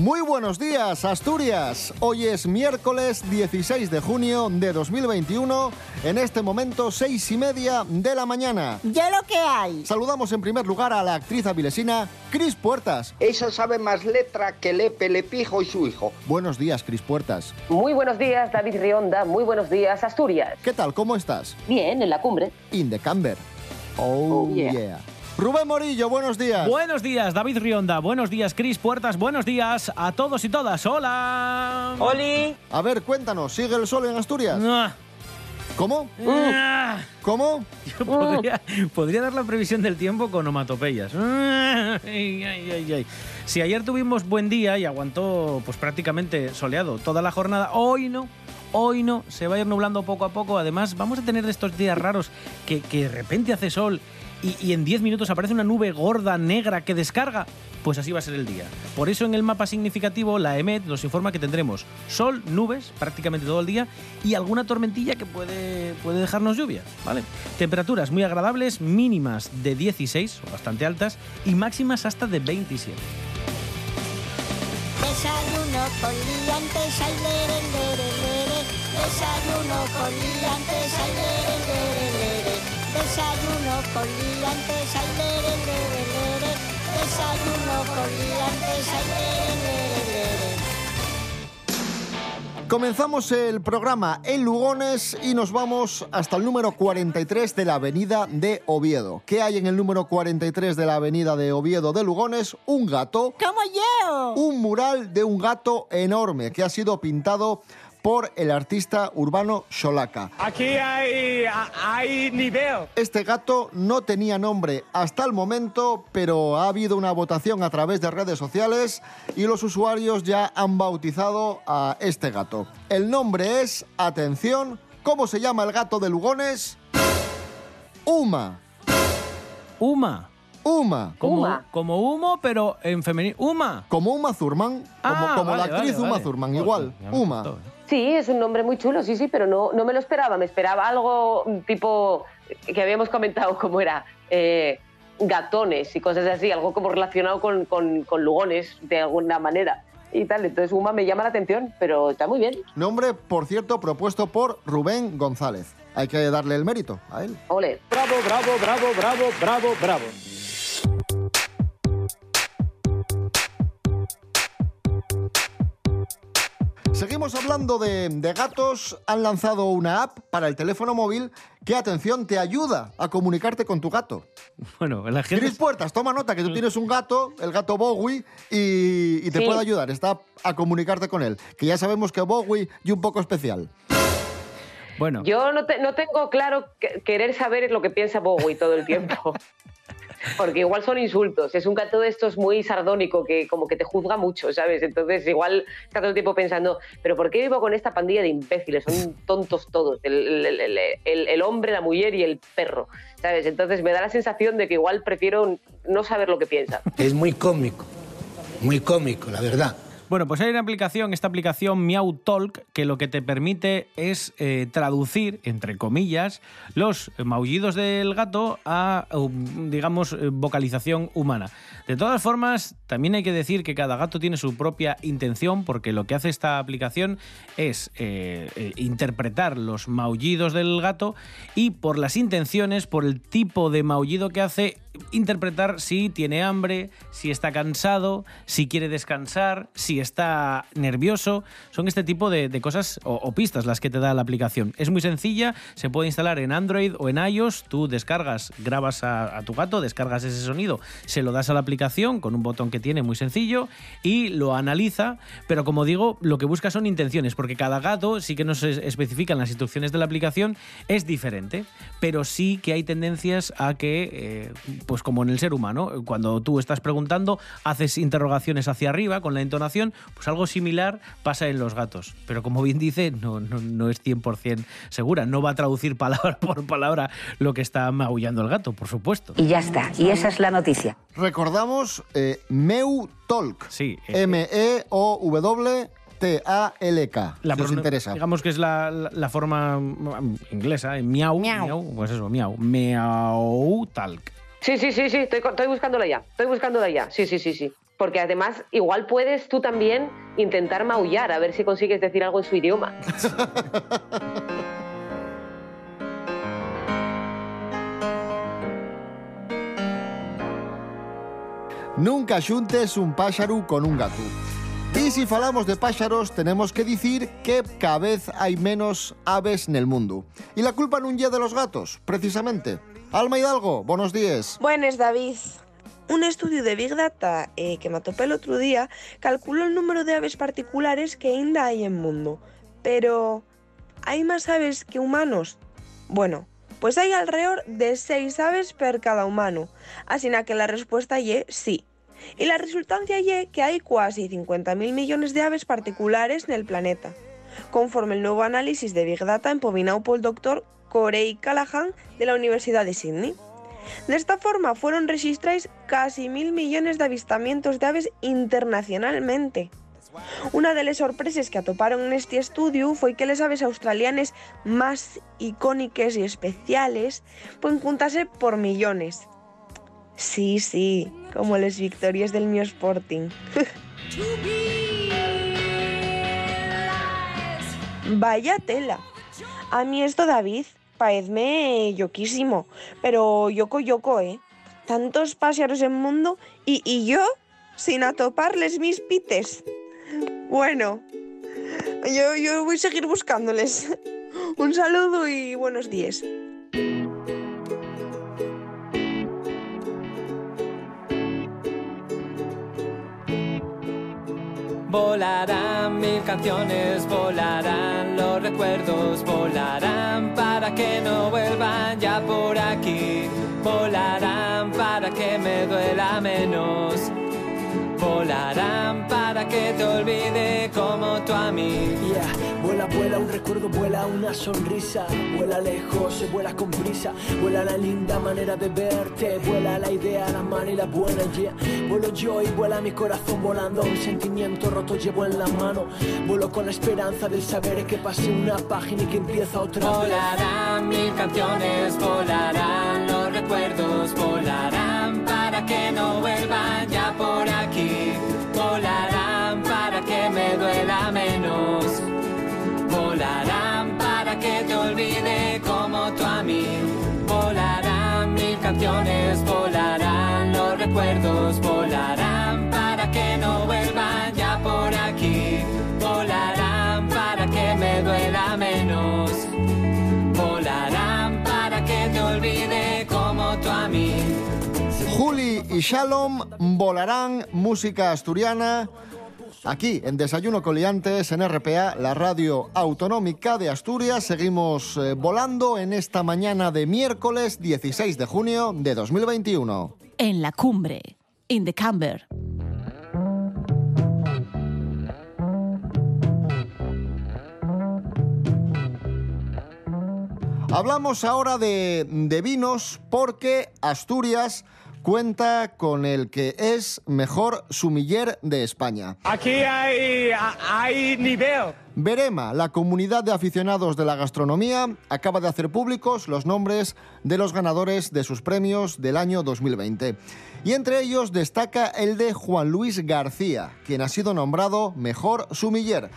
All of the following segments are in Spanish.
Muy buenos días, Asturias. Hoy es miércoles 16 de junio de 2021, en este momento seis y media de la mañana. Ya lo que hay. Saludamos en primer lugar a la actriz avilesina Cris Puertas. Esa sabe más letra que Lepe, Lepijo y su hijo. Buenos días, Cris Puertas. Muy buenos días, David Rionda. Muy buenos días, Asturias. ¿Qué tal? ¿Cómo estás? Bien, en la cumbre. In the camber. Oh, Oh, yeah. yeah. Rubén Morillo, buenos días. Buenos días, David Rionda. Buenos días, Cris Puertas. Buenos días a todos y todas. Hola. ¡Oli! A ver, cuéntanos, ¿sigue el sol en Asturias? Ah, ¿Cómo? ah. ¿Cómo? Yo podría, podría dar la previsión del tiempo con onomatopeyas. Ay, ay, ay, ay. Si ayer tuvimos buen día y aguantó pues prácticamente soleado toda la jornada, hoy no. Hoy no, se va a ir nublando poco a poco. Además, vamos a tener de estos días raros que, que de repente hace sol y, en 10 minutos aparece una nube gorda, negra, que descarga. Pues así va a ser el día. Por eso en el mapa significativo la EMET nos informa que tendremos sol, nubes prácticamente todo el día y alguna tormentilla que puede, puede dejarnos lluvia. ¿vale? Temperaturas muy agradables, mínimas de 16 o bastante altas y máximas hasta de 27. Desayuno con liantes. Desayuno con liantes. Desayuno con liantes, ay, lere, lere, lere. Desayuno con liantes, ay, lere, lere, lere. Comenzamos el programa en Lugones y nos vamos hasta el número 43 de la avenida de Oviedo. ¿Qué hay en el número 43 de la avenida de Oviedo de Lugones? Un gato, ¡Como yo! un mural de un gato enorme que ha sido pintado por el artista urbano Xolaca. Aquí hay, hay nivel. Este gato no tenía nombre hasta el momento, pero ha habido una votación a través de redes sociales y los usuarios ya han bautizado a este gato. El nombre es, atención, ¿cómo se llama el gato de Lugones? Uma. Uma. Uma. Como, Uma. como humo, pero en femenino. Uma. Como Uma Thurman, como, Ah, como la actriz vale, Uma vale. Thurman, Joder, igual, ya me Uma. gustó, ¿eh? Sí, es un nombre muy chulo, sí, sí, pero no, no me lo esperaba. Me esperaba algo tipo que habíamos comentado, como era eh, gatones y cosas así, algo como relacionado con, con- con lugones de alguna manera y tal. Entonces, Uma me llama la atención, pero está muy bien. Nombre, por cierto, propuesto por Rubén González. Hay que darle el mérito a él. Ole. Bravo, bravo, bravo, bravo, bravo, bravo. Seguimos hablando de, de gatos. Han lanzado una app para el teléfono móvil que, atención, te ayuda a comunicarte con tu gato. Bueno, la gente. Puertas, toma nota que tú tienes un gato, el gato Bowie, y, y te Sí. puede ayudar. Está a comunicarte con él. Que ya sabemos que Bowie y un poco especial. Bueno, Yo no, te- no tengo claro que- querer saber lo que piensa Bowie todo el tiempo. Porque igual son insultos. Es un gato de estos muy sardónico que como que te juzga mucho, ¿sabes? Entonces igual está todo el tiempo pensando, pero ¿por qué vivo con esta pandilla de imbéciles? Son tontos todos. El, el- el- el- hombre, la mujer y el perro, ¿sabes? Entonces me da la sensación de que igual prefiero no saber lo que piensa. Es muy cómico, muy cómico, la verdad. Bueno, pues hay una aplicación, esta aplicación Meow Talk, que lo que te permite es eh, traducir, entre comillas, los maullidos del gato a, um, digamos, eh, vocalización humana. De todas formas, también hay que decir que cada gato tiene su propia intención, porque lo que hace esta aplicación es eh, interpretar los maullidos del gato y por las intenciones, por el tipo de maullido que hace, interpretar si tiene hambre, si está cansado, si quiere descansar, si está nervioso. Son este tipo de, cosas o, pistas las que te da la aplicación. Es muy sencilla, se puede instalar en Android o en iOS. Tú descargas, grabas a, tu gato, descargas ese sonido, se lo das a la aplicación con un botón que tiene muy sencillo y lo analiza. Pero como digo, lo que busca son intenciones, porque cada gato sí que nos es- especifican las instrucciones de la aplicación, es diferente. Pero sí que hay tendencias a que, eh, pues como en el ser humano, cuando tú estás preguntando, haces interrogaciones hacia arriba con la entonación, pues algo similar pasa en los gatos. Pero como bien dice, no, no, no es 100% segura, no va a traducir palabra por palabra lo que está maullando el gato, por supuesto. Y ya está, y esa es la noticia. Recordamos eh, Meu Talk. Sí. eh, M-E-O-W. T-A-L-K, la si os interesa. Digamos que es la, la- la forma mm, inglesa, ¿eh? miau, miau, pues eso, miau, miau talk. Sí, sí, sí, sí, estoy, estoy buscándola ya, estoy buscándola ya, sí, sí, sí, sí. Porque además igual puedes tú también intentar maullar, a ver si consigues decir algo en su idioma. Nunca xuntes un páxaro con un gato. Y si falamos de páxaros, tenemos que dicir que cada vez hai menos aves nel mundo. E la culpa non lle de los gatos, precisamente. Alma Hidalgo, buenos días. Buenas, David. Un estudio de Big Data eh, que me atopé otro día calculó el número de aves particulares que ainda hay en mundo. Pero, ¿hay más aves que humanos? Bueno, pues hay alrededor de 6 aves per cada humano. Así que la respuesta y sí. Y la resultancia y que hay casi 50.000 millones de aves particulares en el planeta, conforme el nuevo análisis de Big Data empobinado por el doctor Corey Callahan de la Universidad de Sydney. De esta forma fueron registrados casi mil millones de avistamientos de aves internacionalmente. Una de las sorpresas que atoparon en este estudio fue que las aves australianas más icónicas y especiales pueden contarse por millones. Sí, sí, como las victorias del mío Sporting. Vaya tela. A mí esto, David, paezme yoquísimo, pero yoco yoco, ¿eh? Tantos pájaros en mundo y, y yo sin atoparles mis pites. Bueno, yo, yo voy a seguir buscándoles. Un saludo y buenos días. Volarán mil canciones, volarán los recuerdos, volarán para que no vuelvan ya por aquí, volarán para que me duela menos, volarán para que te olvide como tú a mí. Yeah, vuela, vuela un recuerdo, vuela una sonrisa, vuela lejos, se vuela con prisa, vuela la linda manera de verte, vuela la idea, la mano y la buena, yeah. Vuelo yo y vuela mi corazón volando, un sentimiento roto llevo en la mano, vuelo con la esperanza del saber que pase una página y que empieza otra. Volarán mil canciones, volarán los recuerdos, volarán para que no vuelvan ya por aquí, volarán para que me duela menos, volarán para que te olvide como tú a mí, volarán mil canciones, volarán los recuerdos, volarán para que no vuelvan ya por aquí, volarán para que me duela menos. Volarán para que te olvide Juli y Shalom volarán música asturiana. Aquí, en Desayuno Coliantes, en RPA, la radio autonómica de Asturias, seguimos eh, volando en esta mañana de miércoles 16 de junio de 2021. En la cumbre, in the camber. Hablamos ahora de, de vinos porque Asturias cuenta con el que es mejor sumiller de España. Aquí hay, hay nivel. Verema, la comunidad de aficionados de la gastronomía, acaba de hacer públicos los nombres de los ganadores de sus premios del año 2020. Y entre ellos destaca el de Juan Luis García, quien ha sido nombrado mejor sumiller.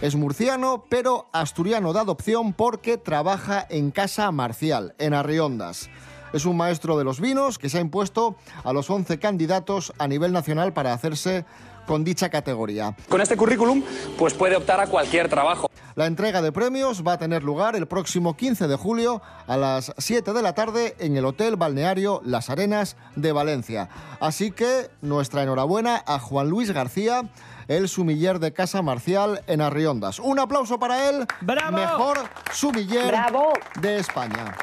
Es murciano, pero asturiano de adopción porque trabaja en Casa Marcial, en Arriondas. Es un maestro de los vinos que se ha impuesto a los 11 candidatos a nivel nacional para hacerse con dicha categoría. Con este currículum, pues puede optar a cualquier trabajo. La entrega de premios va a tener lugar el próximo 15 de julio a las 7 de la tarde en el Hotel Balneario Las Arenas de Valencia. Así que nuestra enhorabuena a Juan Luis García, el sumiller de Casa Marcial en Arriondas. Un aplauso para él. Mejor sumiller ¡Bravo! de España.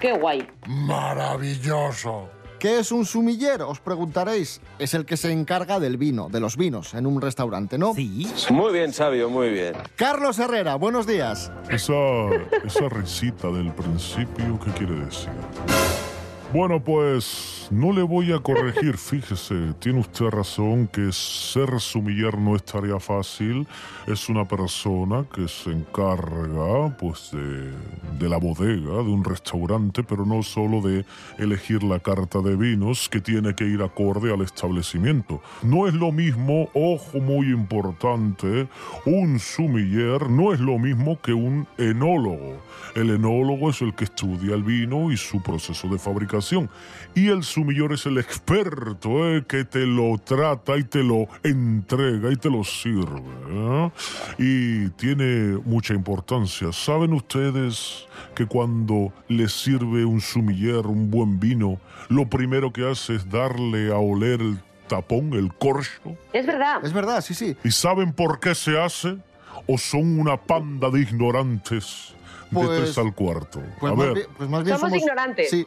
¡Qué guay! Maravilloso. ¿Qué es un sumiller? Os preguntaréis. Es el que se encarga del vino, de los vinos, en un restaurante, ¿no? Sí. Muy bien, sabio, muy bien. Carlos Herrera, buenos días. Esa, esa risita del principio, ¿qué quiere decir? Bueno, pues no le voy a corregir, fíjese, tiene usted razón que ser sumiller no es tarea fácil, es una persona que se encarga pues de, de la bodega, de un restaurante, pero no solo de elegir la carta de vinos que tiene que ir acorde al establecimiento. No es lo mismo, ojo muy importante, un sumiller no es lo mismo que un enólogo. El enólogo es el que estudia el vino y su proceso de fabricación. Y el sumiller es el experto eh, que te lo trata y te lo entrega y te lo sirve. ¿eh? Y tiene mucha importancia. ¿Saben ustedes que cuando les sirve un sumiller, un buen vino, lo primero que hace es darle a oler el tapón, el corcho? Es verdad. Es verdad, sí, sí. ¿Y saben por qué se hace? ¿O son una panda de ignorantes de Pues- tres al cuarto? Pues a más ver, bien- pues más bien Somos ignorantes. Sí,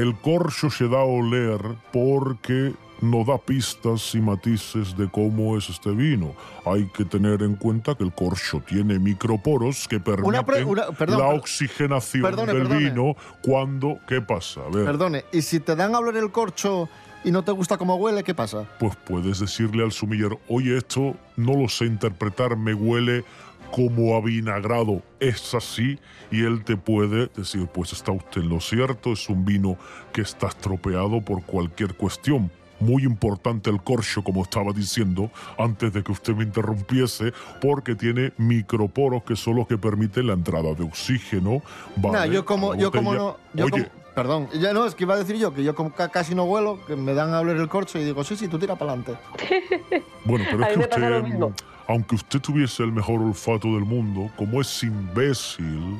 el corcho se da a oler porque no da pistas y matices de cómo es este vino. Hay que tener en cuenta que el corcho tiene microporos que permiten Una pre- una- perdón, la oxigenación perdone, del perdone. vino cuando... ¿Qué pasa? A ver, perdone. ¿Y si te dan a hablar el corcho y no te gusta cómo huele, qué pasa? pues puedes decirle al sumiller, oye, esto no lo sé interpretar, me huele como a vinagrado. Es así y él te puede decir, pues está usted en lo cierto, es un vino que está estropeado por cualquier cuestión. Muy importante el corcho, como estaba diciendo, antes de que usted me interrumpiese, porque tiene microporos que son los que permiten la entrada de oxígeno. Nah, ¿vale? yo como, yo como no. Yo Oye, como- perdón, ya no, es que iba a decir yo que yo como casi no huelo, que me dan a hablar el corcho y digo, sí, sí, tú tira para adelante. Bueno, pero es que usted. Aunque usted tuviese el mejor olfato del mundo, como es imbécil,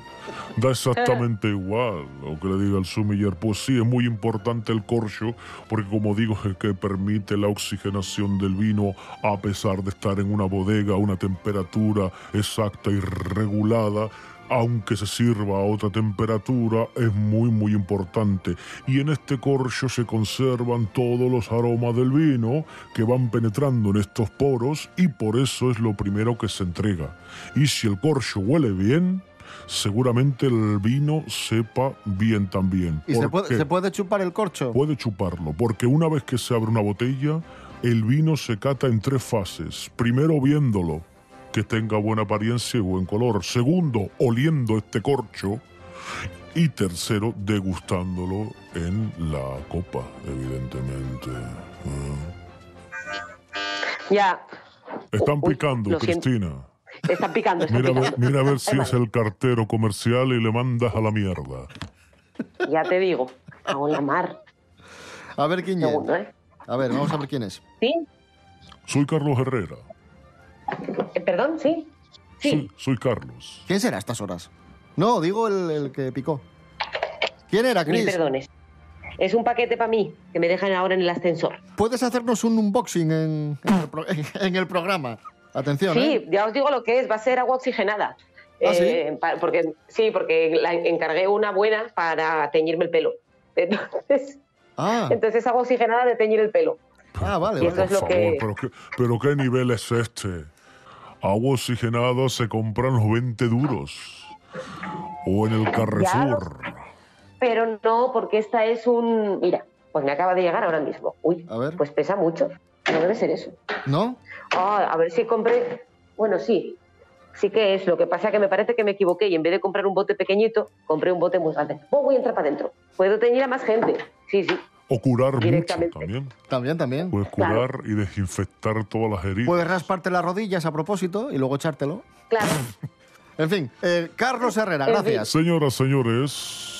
da exactamente igual lo que le diga el sumiller. Pues sí, es muy importante el corcho, porque como digo, es que permite la oxigenación del vino a pesar de estar en una bodega a una temperatura exacta y regulada aunque se sirva a otra temperatura, es muy muy importante. Y en este corcho se conservan todos los aromas del vino que van penetrando en estos poros y por eso es lo primero que se entrega. Y si el corcho huele bien, seguramente el vino sepa bien también. ¿Y se ¿Por puede, se puede chupar el corcho? Puede chuparlo, porque una vez que se abre una botella, el vino se cata en tres fases. Primero viéndolo, que tenga buena apariencia y buen color. Segundo, oliendo este corcho. Y tercero, degustándolo en la copa, evidentemente. Ya, Ah. Están Uy, picando. Cristina. están picando, están Mira, a ver- picando. mira a ver si es el cartero comercial y le mandas a la mierda. Ya te digo, hago la mar. A ver quién es. Segundo, ¿eh? A ver, vamos a ver quién es. ¿Sí? Soy Carlos Herrera. Eh, Perdón, sí. Sí. Soy, soy Carlos. ¿Quién será a estas horas? No, digo el, el que picó. ¿Quién era, Mil Chris? perdones. Es un paquete para mí, que me dejan ahora en el ascensor. ¿Puedes hacernos un unboxing en, en el, pro- en el programa? Atención, Sí, ¿eh? ya os digo lo que es, va a ser agua oxigenada. ¿Ah, sí? Eh, porque, sí, porque la encargué una buena para teñirme el pelo. Entonces, Ah, entonces es agua oxigenada de teñir el pelo. ah vale, y es lo que... pero qué, pero qué nivel es este. Agua oxigenada se compran los 20 duros. O en el Carrefour. Pero no, porque esta es un... Mira, pues me acaba de llegar ahora mismo. Uy, A ver. pues pesa mucho. No debe ser eso. ¿No? Ah, a ver si compré... Bueno, sí. Sí que es. Lo que pasa que me parece que me equivoqué y en vez de comprar un bote pequeñito, compré un bote muy grande. Oh, voy a entrar para adentro. Puedo teñir a más gente. Sí, sí. O curar mucho Directamente. también. También, también. Puedes curar y desinfectar todas las heridas. Puedes rasparte las rodillas a propósito y luego echártelo. Claro. En fin, eh, Carlos Herrera, En fin. gracias. Señoras, señores.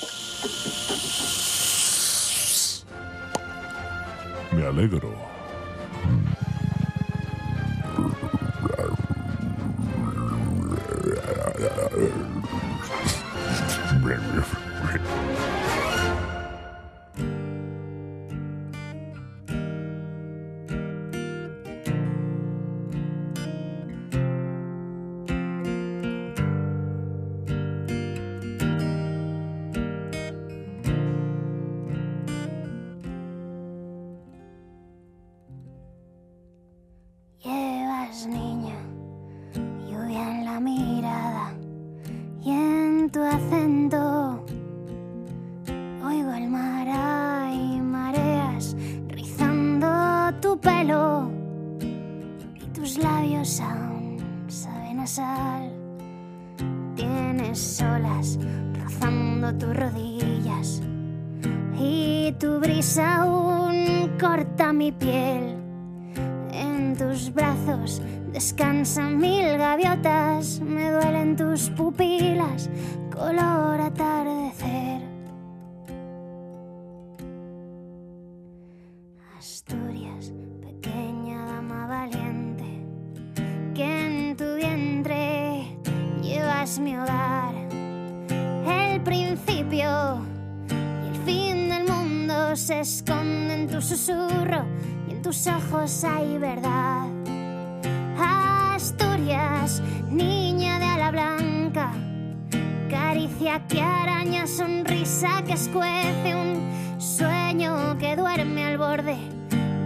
Me alegro. niña, lluvia en la mirada y en tu acento. Oigo el mar y mareas rizando tu pelo y tus labios aún saben a sal. Tienes olas rozando tus rodillas y tu brisa aún corta mi piel Descansan mil gaviotas, me duelen tus pupilas, color atardecer. Asturias, pequeña dama valiente, que en tu vientre llevas mi hogar. El principio y el fin del mundo se esconde en tu susurro y en tus ojos hay verdad. Niña de ala blanca, caricia que araña, sonrisa que escuece, un sueño que duerme al borde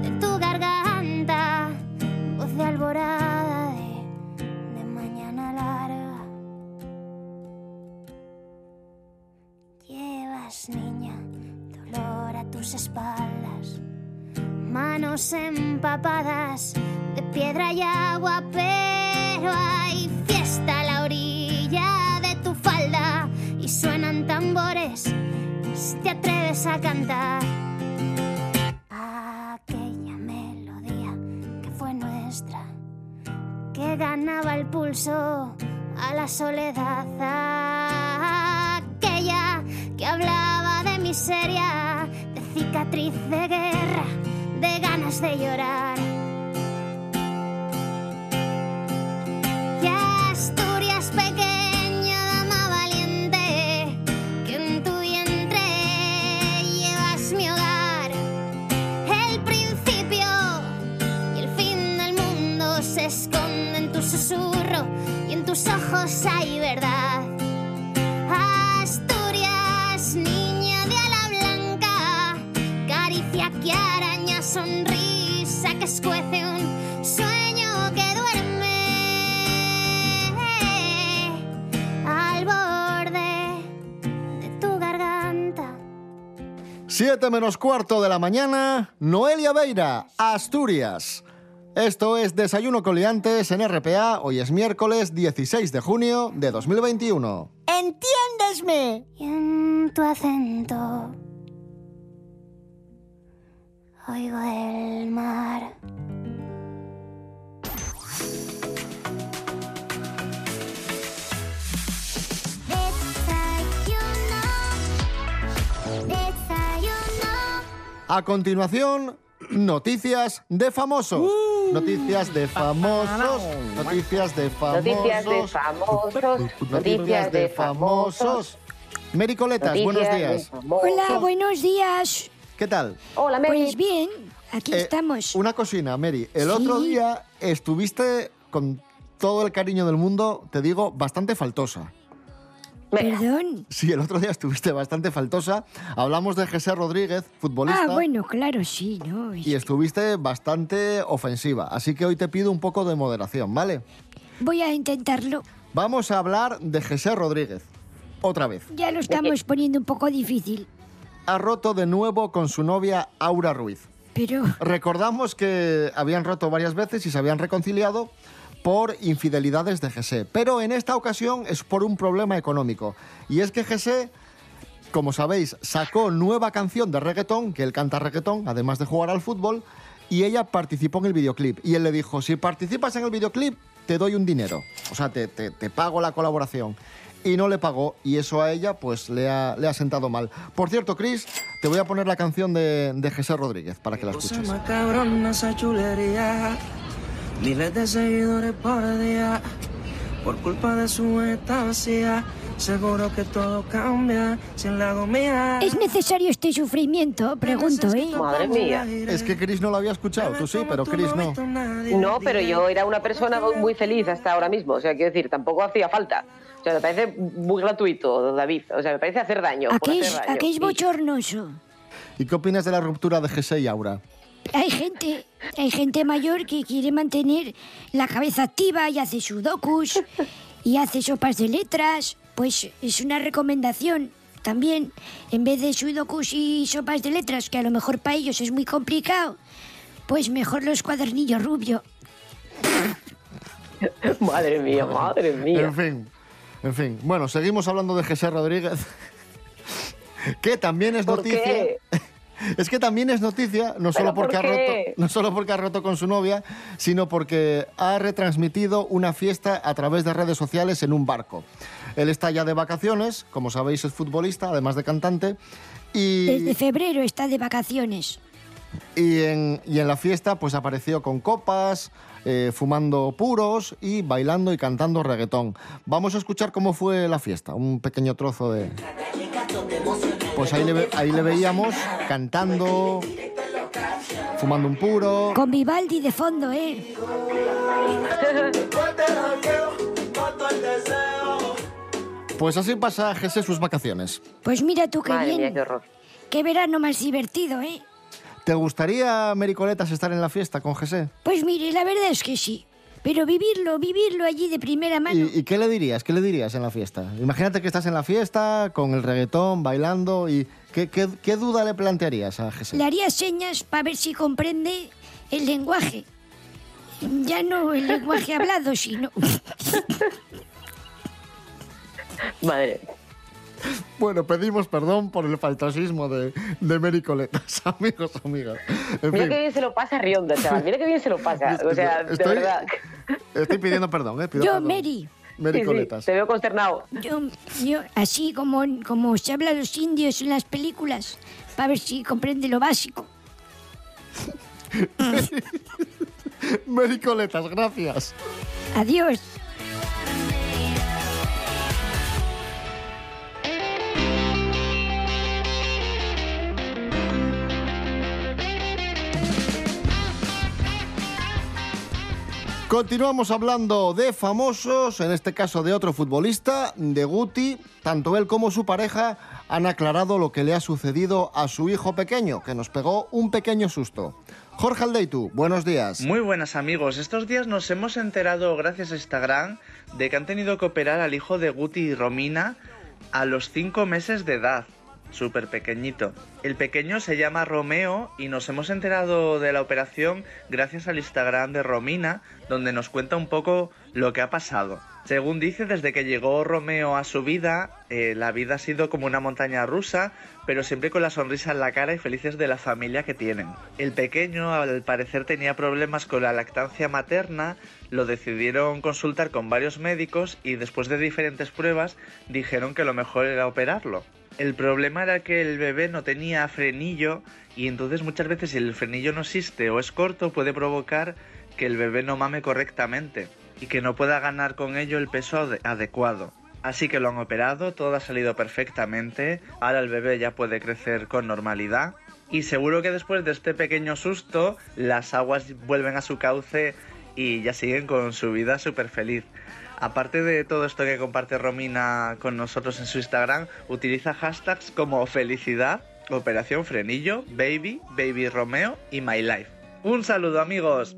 de tu garganta, voz de alborada de, de mañana larga. Llevas, niña, dolor a tus espaldas, manos empapadas de piedra y agua, pero hay fiesta a la orilla de tu falda y suenan tambores si te atreves a cantar. Aquella melodía que fue nuestra, que ganaba el pulso a la soledad. Aquella que hablaba de miseria, de cicatriz de guerra, de ganas de llorar. Y Asturias pequeña, dama valiente, que en tu vientre llevas mi hogar. El principio y el fin del mundo se esconde en tu susurro y en tus ojos hay sonrisa que escuece un sueño que duerme al borde de tu garganta. Siete menos cuarto de la mañana, Noelia Beira, Asturias. Esto es Desayuno con Liantes en RPA. Hoy es miércoles 16 de junio de 2021. ¡Entiéndesme! Y en tu acento oigo el mar. Desayuno, desayuno. A continuación, noticias de famosos. Uh. Noticias de famosos. Noticias de famosos. Noticias de famosos. Noticias de famosos. Mericoletas, Noticias buenos de días. famosos. Hola, buenos días. ¿Qué tal? Hola, Mary. Pues bien, aquí Eh, estamos. Una cocina, Mary. El otro día estuviste con todo el cariño del mundo, te digo, bastante faltosa. Perdón. Sí, el otro día estuviste bastante faltosa. Hablamos de José Rodríguez, futbolista. Ah, bueno, claro, sí, ¿no? Y estuviste bastante ofensiva. Así que hoy te pido un poco de moderación, ¿vale? Voy a intentarlo. Vamos a hablar de José Rodríguez. Otra vez. Ya lo estamos poniendo un poco difícil. Ha roto de nuevo con su novia Aura Ruiz. Pero, Recordamos que habían roto varias veces y se habían reconciliado por infidelidades de José. Pero en esta ocasión es por un problema económico. Y es que José, como sabéis, sacó nueva canción de reggaetón, que él canta reggaetón, además de jugar al fútbol, y ella participó en el videoclip. Y él le dijo, si participas en el videoclip, te doy un dinero. O sea, te, te- te pago la colaboración. Y no le pagó, y eso a ella pues le ha, le ha sentado mal. Por cierto, Chris, te voy a poner la canción de, de José Rodríguez para que la escuches. más cabrona esa chulería. Miles de seguidores por día. Por culpa de su esta vacía. Seguro que todo cambia si la hago mía. ¿es necesario este sufrimiento? Pregunto, ¿eh? Madre mía. Es que Chris no lo había escuchado, tú sí, pero Chris no. No, pero yo era una persona muy feliz hasta ahora mismo. O sea, quiero decir, tampoco hacía falta. O sea, me parece muy gratuito, David. O sea, me parece hacer daño. ¿A qué hacer es, daño. a qué es Sí. bochornoso? ¿Y qué opinas de la ruptura de José y Aura? Hay gente, hay gente mayor que quiere mantener la cabeza activa y hace sudokus y hace sopas de letras. Pues es una recomendación también, en vez de sudokus y sopas de letras, que a lo mejor para ellos es muy complicado, Pues mejor los cuadernillos rubio. madre mía, madre mía. En fin, en fin. Bueno, seguimos hablando de José Rodríguez, que también es ¿Por noticia. qué? Es que también es noticia, no ¿Pero solo, porque ha por roto, qué? no solo porque ha roto con su novia, sino porque ha retransmitido una fiesta a través de redes sociales en un barco. Él está ya de vacaciones, como sabéis es futbolista, además de cantante, y, Desde febrero está de vacaciones. y en, y en la fiesta pues apareció con copas, eh, fumando puros y bailando y cantando reggaetón. Vamos a escuchar cómo fue la fiesta, un pequeño trozo de... Pues ahí le, ahí le veíamos cantando, fumando un puro. Con Vivaldi de fondo, ¿eh? Pues así pasa Jesse sus vacaciones. Pues mira tú qué Madre bien. mía, qué horror. Qué verano más divertido, ¿eh? ¿Te gustaría, Mericoletas, estar en la fiesta con Jesse? Pues mire, la verdad es que sí. Pero vivirlo, vivirlo allí de primera mano. ¿Y, y qué le dirías? ¿Qué le dirías en la fiesta? Imagínate que estás en la fiesta con el reggaetón, bailando y... ¿Qué, qué- qué duda le plantearías a Jesse? Le haría señas para ver si comprende el lenguaje. Ya no el lenguaje hablado, sino... Madre. Bueno, pedimos perdón por el faltosismo de, de Mericoletas, amigos, amigas. En Mira qué bien se lo pasa Rionda, chaval. Mira qué bien se lo pasa. O sea, de Estoy- verdad. estoy pidiendo perdón, ¿eh? Pido Yo, perdón. Mary. Mericoletas. Sí, sí, te veo consternado. Yo, yo, así como, como se habla los indios en las películas, para ver si comprende lo básico. Mericoletas, gracias. Adiós. Continuamos hablando de famosos, en este caso de otro futbolista, de Guti. Tanto él como su pareja han aclarado lo que le ha sucedido a su hijo pequeño, que nos pegó un pequeño susto. Jorge Aldeitu, buenos días. Muy buenas amigos, estos días nos hemos enterado gracias a Instagram de que han tenido que operar al hijo de Guti y Romina a los 5 meses de edad, súper pequeñito. El pequeño se llama Romeo y nos hemos enterado de la operación gracias al Instagram de Romina, donde nos cuenta un poco lo que ha pasado. Según dice, desde que llegó Romeo a su vida, eh, la vida ha sido como una montaña rusa, pero siempre con la sonrisa en la cara y felices de la familia que tienen. El pequeño, al parecer, tenía problemas con la lactancia materna, lo decidieron consultar con varios médicos y después de diferentes pruebas dijeron que lo mejor era operarlo. El problema era que el bebé no tenía frenillo y entonces muchas veces si el frenillo no existe o es corto puede provocar que el bebé no mame correctamente y que no pueda ganar con ello el peso ade- adecuado. Así que lo han operado, todo ha salido perfectamente, ahora el bebé ya puede crecer con normalidad y seguro que después de este pequeño susto las aguas vuelven a su cauce y ya siguen con su vida súper feliz. Aparte de todo esto que comparte Romina con nosotros en su Instagram, utiliza hashtags como felicidad, operación frenillo, baby, baby Romeo y my life. Un saludo amigos.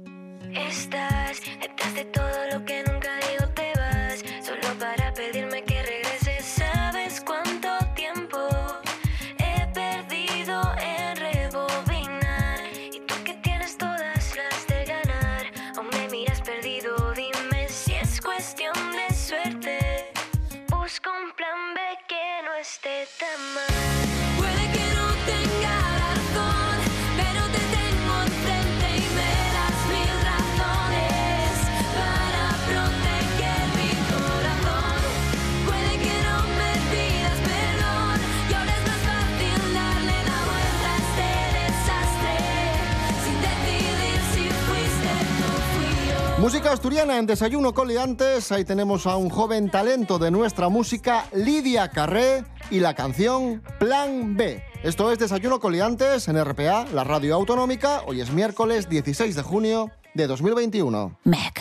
Música asturiana en Desayuno Coliantes. Ahí tenemos a un joven talento de nuestra música, Lidia Carré, y la canción Plan B. Esto es Desayuno Coliantes en RPA, la radio autonómica. Hoy es miércoles 16 de junio de 2021. Meg.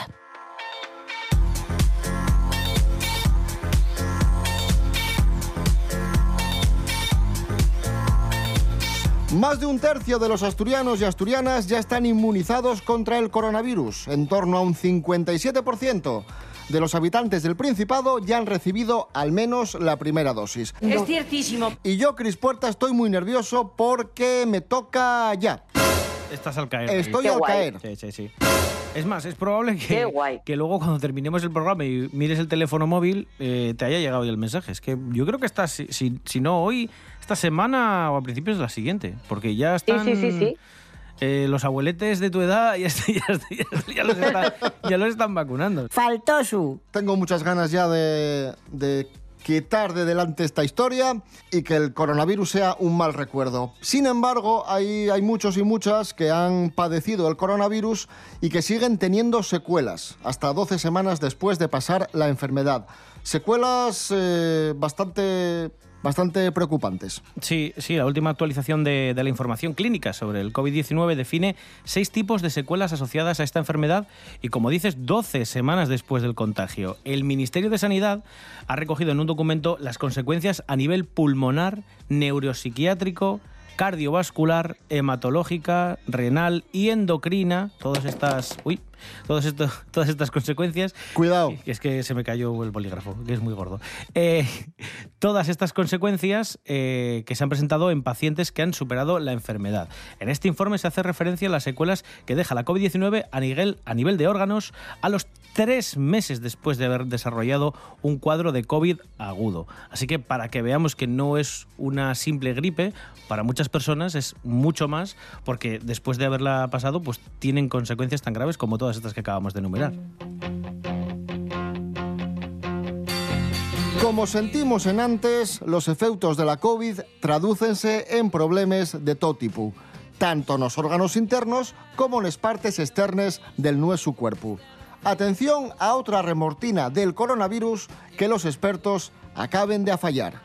Más de un tercio de los asturianos y asturianas ya están inmunizados contra el coronavirus. En torno a un 57% de los habitantes del Principado ya han recibido al menos la primera dosis. Es ciertísimo. Y yo, Cris Puerta, estoy muy nervioso porque me toca ya. Estás al caer. Estoy Qué al guay. caer. Sí, sí, sí. Es más, es probable Qué que, guay. que luego cuando terminemos el programa y mires el teléfono móvil eh, te haya llegado ya el mensaje. Es que yo creo que estás, si, si- si no hoy, esta semana o a principios de la siguiente. Porque ya están... sí, sí, sí. eh, los abueletes de tu edad ya, ya los, están, ya los están vacunando. Faltó su. Tengo muchas ganas ya de, de quitar de delante esta historia y que el coronavirus sea un mal recuerdo. Sin embargo, hay, muchos y muchas que han padecido el coronavirus y que siguen teniendo secuelas, hasta 12 semanas después de pasar la enfermedad. Secuelas eh, bastante, bastante preocupantes. Sí, sí, la última actualización de, de la información clínica sobre el COVID-19 define seis tipos de secuelas asociadas a esta enfermedad y, como dices, 12 semanas después del contagio. El Ministerio de Sanidad ha recogido en un documento las consecuencias a nivel pulmonar, neuropsiquiátrico, cardiovascular, hematológica, renal y endocrina, todas estas, uy, todas, esto- todas estas consecuencias. Cuidado. Es que se me cayó el bolígrafo, que es muy gordo. Eh, todas estas consecuencias eh, que se han presentado en pacientes que han superado la enfermedad. En este informe se hace referencia a las secuelas que deja la COVID-19 a nivel, a nivel de órganos a los tres meses después de haber desarrollado un cuadro de COVID agudo. Así que para que veamos que no es una simple gripe, para muchas personas es mucho más, porque después de haberla pasado, pues tienen consecuencias tan graves como todas estas que acabamos de enumerar. Como sentimos en antes, los efectos de la COVID tradúcense en problemas de todo tipo, tanto nos órganos internos como en las partes externas del nuestro cuerpo. Atención a otra remortina del coronavirus que los expertos acaben de afallar.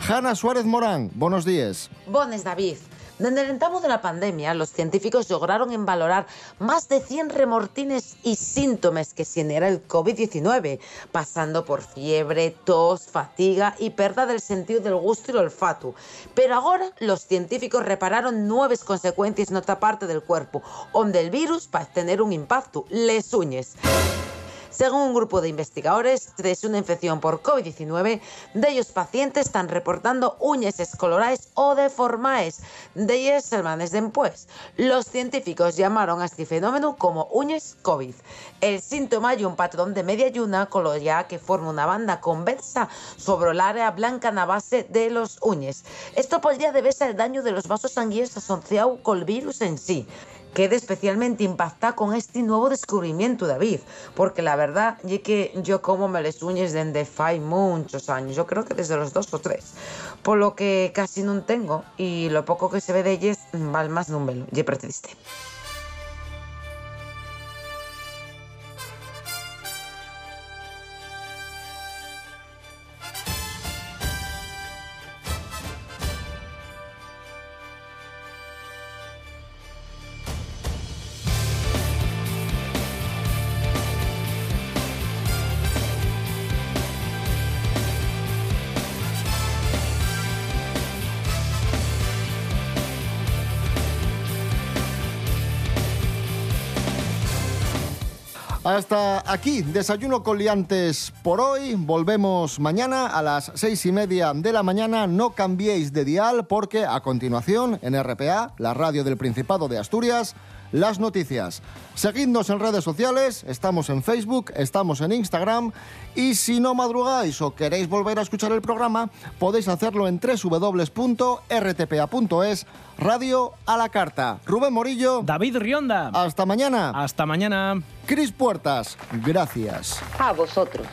Hanna Suárez Morán, buenos días. Bones, David. Desde el entamo de la pandemia, los científicos lograron valorar más de 100 remortines y síntomas que genera el COVID-19, pasando por fiebre, tos, fatiga y pérdida del sentido del gusto y el olfato. Pero ahora los científicos repararon nueve consecuencias en otra parte del cuerpo, donde el virus va a tener un impacto, les uñes. Según un grupo de investigadores, tras una infección por COVID-19, de ellos pacientes están reportando uñas escoloradas o deformadas, de ellas semanas después. Los científicos llamaron a este fenómeno como uñas COVID. El síntoma y un patrón de media yuna coloreada que forma una banda convexa sobre el área blanca en la base de los uñas. Esto podría deberse al daño de los vasos sanguíneos asociado con el virus en sí. Quedé especialmente impactada con este nuevo descubrimiento, David, porque la verdad es que yo como me les uñas desde hace muchos años, yo creo que desde los dos o tres, por lo que casi no tengo y lo poco que se ve de ellas vale más de un velo, y triste. Aquí, desayuno con liantes por hoy. Volvemos mañana a las seis y media de la mañana. No cambiéis de dial porque a continuación en RPA, la radio del Principado de Asturias, las noticias. Seguidnos en redes sociales, estamos en Facebook, estamos en Instagram y si no madrugáis o queréis volver a escuchar el programa, podéis hacerlo en www.rtpa.es, radio a la carta. Rubén Morillo. David Rionda. Hasta mañana. Hasta mañana. Cris Puertas, gracias. A vosotros.